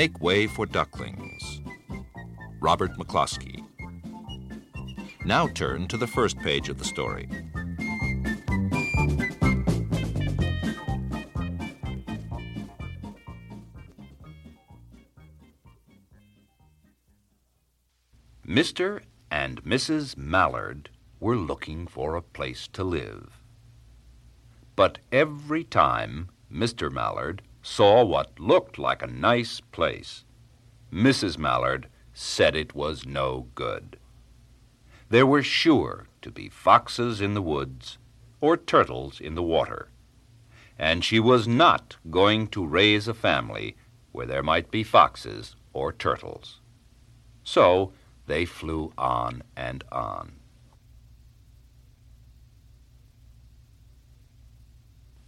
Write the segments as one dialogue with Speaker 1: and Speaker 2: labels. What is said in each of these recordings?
Speaker 1: make way for ducklings. Robert McCloskey. Now turn to the first page of the story.
Speaker 2: Mr. and Mrs. Mallard were looking for a place to live. But every time Mr. Mallard saw what looked like a nice place, Mrs. Mallard said it was no good. There were sure to be foxes in the woods or turtles in the water, and she was not going to raise a family where there might be foxes or turtles. So they flew on and on.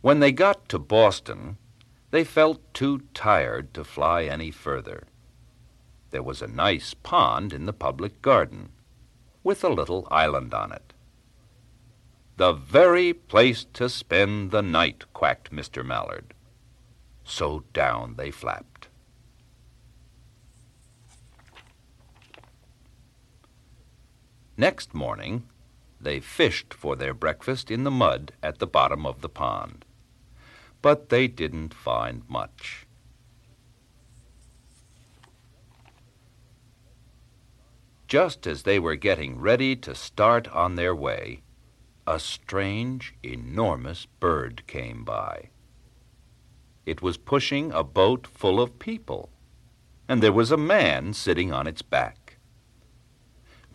Speaker 2: When they got to Boston, they felt too tired to fly any further. There was a nice pond in the public garden, with a little island on it. The very place to spend the night, quacked Mr. Mallard. So down they flapped. Next morning, they fished for their breakfast in the mud at the bottom of the pond. But they didn't find much. Just as they were getting ready to start on their way, a strange, enormous bird came by. It was pushing a boat full of people, and there was a man sitting on its back.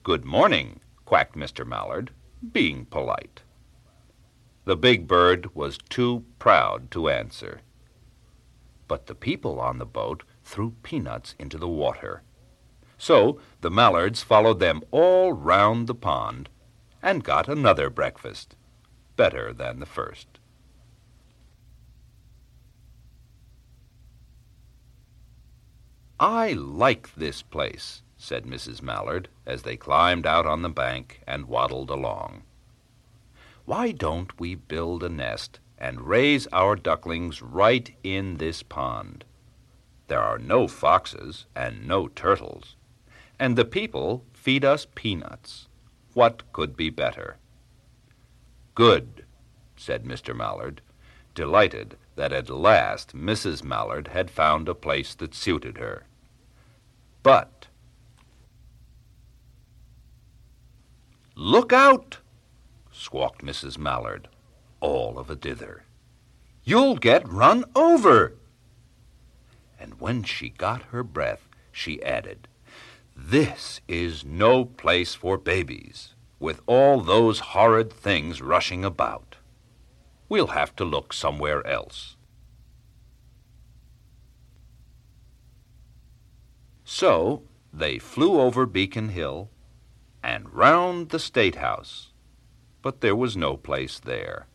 Speaker 2: Good morning, quacked Mr. Mallard, being polite. The big bird was too proud to answer. But the people on the boat threw peanuts into the water. So the Mallards followed them all round the pond and got another breakfast, better than the first. I like this place, said Mrs. Mallard as they climbed out on the bank and waddled along. Why don't we build a nest and raise our ducklings right in this pond? There are no foxes and no turtles, and the people feed us peanuts. What could be better? Good, said Mr. Mallard, delighted that at last Mrs. Mallard had found a place that suited her. But Look out! Squawked Mrs. Mallard, all of a dither. You'll get run over. And when she got her breath, she added, This is no place for babies, with all those horrid things rushing about. We'll have to look somewhere else. So they flew over Beacon Hill and round the State House, but there was no place there.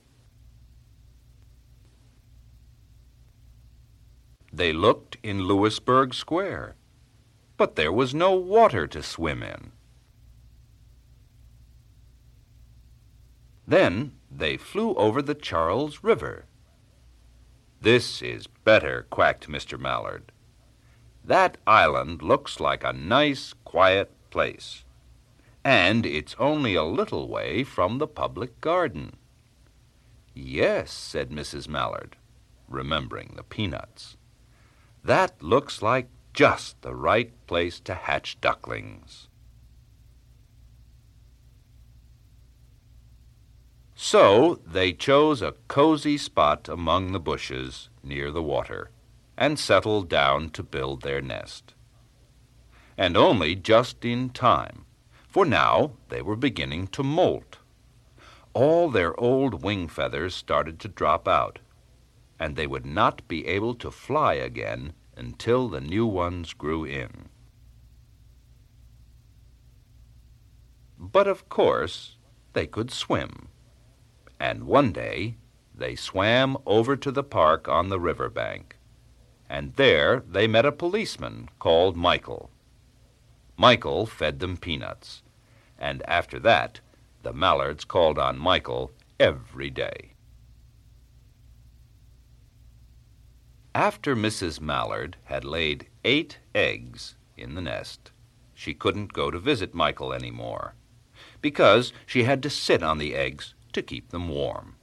Speaker 2: They looked in Louisburg Square, but there was no water to swim in. Then they flew over the Charles River. This is better, quacked Mr. Mallard. That island looks like a nice, quiet place and it's only a little way from the public garden. Yes, said Mrs. Mallard, remembering the peanuts. That looks like just the right place to hatch ducklings. So they chose a cozy spot among the bushes near the water and settled down to build their nest. And only just in time for now they were beginning to molt. All their old wing feathers started to drop out, and they would not be able to fly again until the new ones grew in. But of course, they could swim. And one day they swam over to the park on the river bank, and there they met a policeman called Michael. Michael fed them peanuts, and after that, the Mallards called on Michael every day. After Mrs. Mallard had laid eight eggs in the nest, she couldn't go to visit Michael any more because she had to sit on the eggs to keep them warm.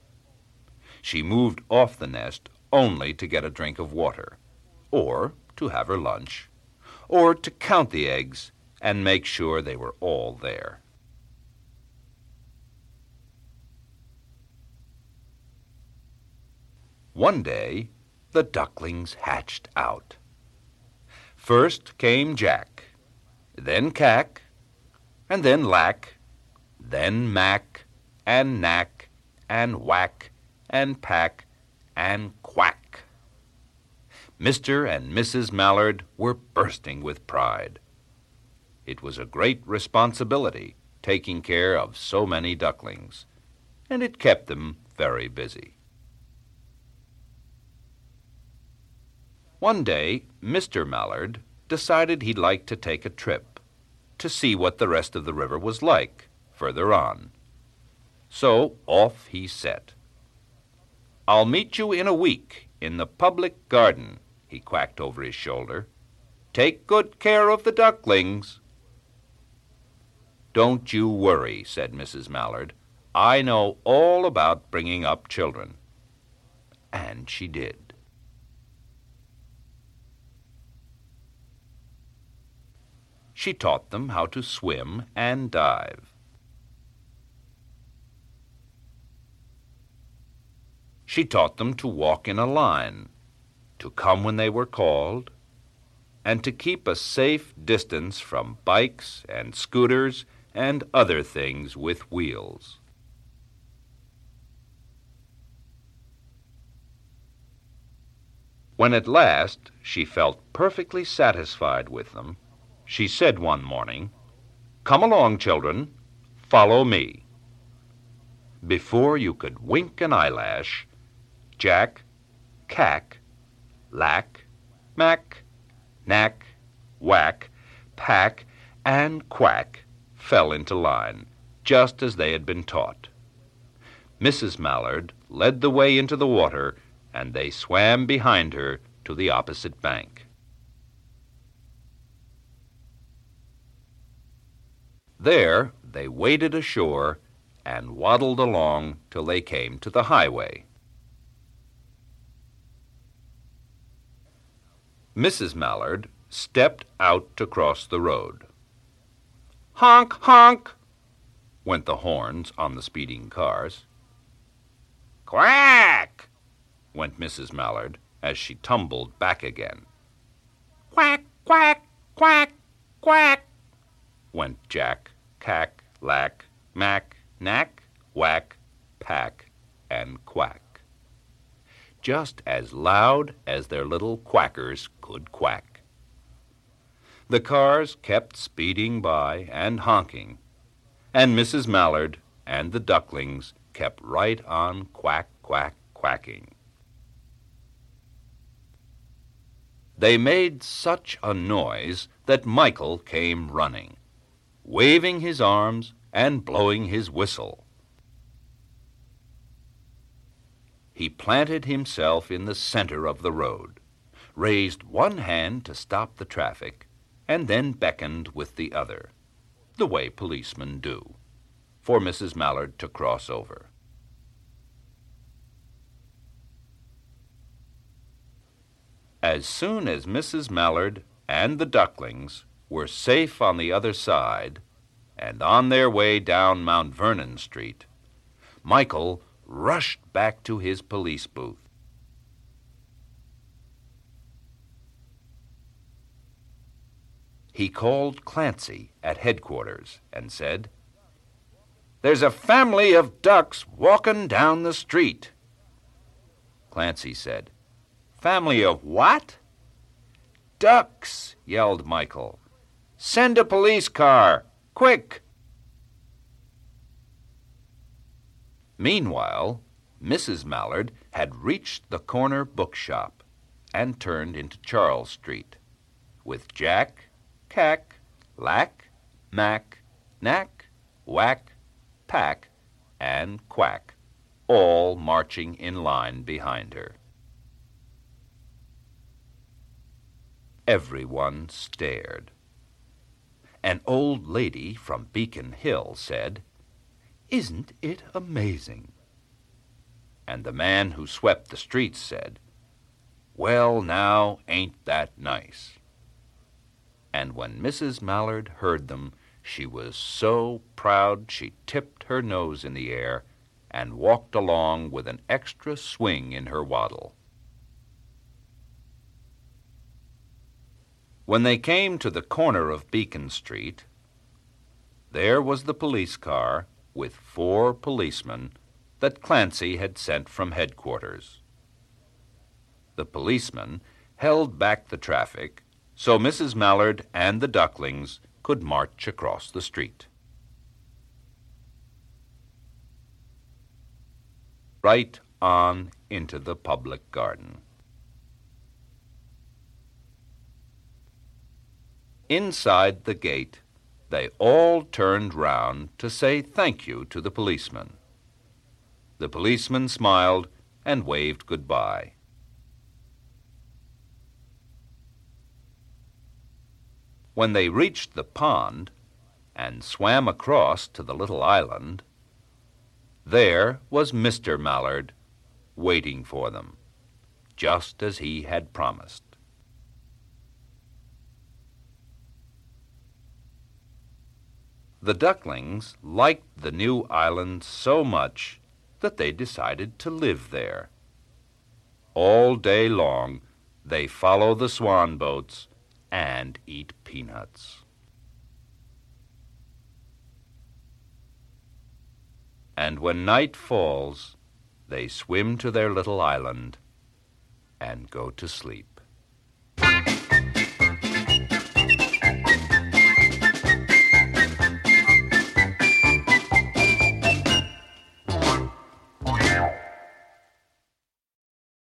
Speaker 2: She moved off the nest only to get a drink of water, or to have her lunch, or to count the eggs and make sure they were all there. One day, the ducklings hatched out. First came Jack, then Kack, and then Lack, then Mack, and Nack, and Ouack, and Pack, and Quack. Mr. and Mrs. Mallard were bursting with pride. It was a great responsibility taking care of so many ducklings, and it kept them very busy. One day, Mr. Mallard decided he'd like to take a trip to see what the rest of the river was like further on. So off he set. I'll meet you in a week in the public garden, he quacked over his shoulder. Take good care of the ducklings. Don't you worry, said Mrs. Mallard. I know all about bringing up children. And she did. She taught them how to swim and dive. She taught them to walk in a line, to come when they were called, and to keep a safe distance from bikes and scooters and other things with wheels. When at last she felt perfectly satisfied with them, she said one morning, Come along, children, follow me. Before you could wink an eyelash, Jack, Kack, Lack, Mack, Nack, Ouack, Pack, and Quack fell into line, just as they had been taught. Mrs. Mallard led the way into the water, and they swam behind her to the opposite bank. There they waded ashore and waddled along till they came to the highway. Mrs. Mallard stepped out to cross the road. Honk, honk, went the horns on the speeding cars. Quack, went Mrs. Mallard as she tumbled back again. Quack, quack, quack, quack went Jack, Kack, Lack, Mack, Nack, Ouack, Pack, and Quack. Just as loud as their little quackers could quack. The cars kept speeding by and honking, and Mrs. Mallard and the ducklings kept right on quack, quack, quacking. They made such a noise that Michael came running waving his arms and blowing his whistle. He planted himself in the center of the road, raised one hand to stop the traffic, and then beckoned with the other, the way policemen do, for Mrs. Mallard to cross over. As soon as Mrs. Mallard and the ducklings were safe on the other side and on their way down Mount Vernon Street, Michael rushed back to his police booth. He called Clancy at headquarters and said, There's a family of ducks walking down the street. Clancy said, Family of what? Ducks, yelled Michael. Send a police car. Quick! Meanwhile, Mrs. Mallard had reached the corner bookshop and turned into Charles Street, with Jack, Kack, Lack, Mack, Nack, Ouack, Pack, and Quack, all marching in line behind her. everyone stared. An old lady from Beacon Hill said, Isn't it amazing? And the man who swept the streets said, Well, now, ain't that nice? And when Mrs. Mallard heard them, she was so proud she tipped her nose in the air and walked along with an extra swing in her waddle. When they came to the corner of Beacon Street, there was the police car with four policemen that Clancy had sent from headquarters. The policemen held back the traffic so Mrs. Mallard and the ducklings could march across the street. Right on into the public garden. Inside the gate, they all turned round to say thank you to the policeman. The policeman smiled and waved goodbye. When they reached the pond and swam across to the little island, there was Mr. Mallard waiting for them, just as he had promised. The ducklings liked the new island so much that they decided to live there. All day long they follow the swan boats and eat peanuts. And when night falls, they swim to their little island and go to sleep.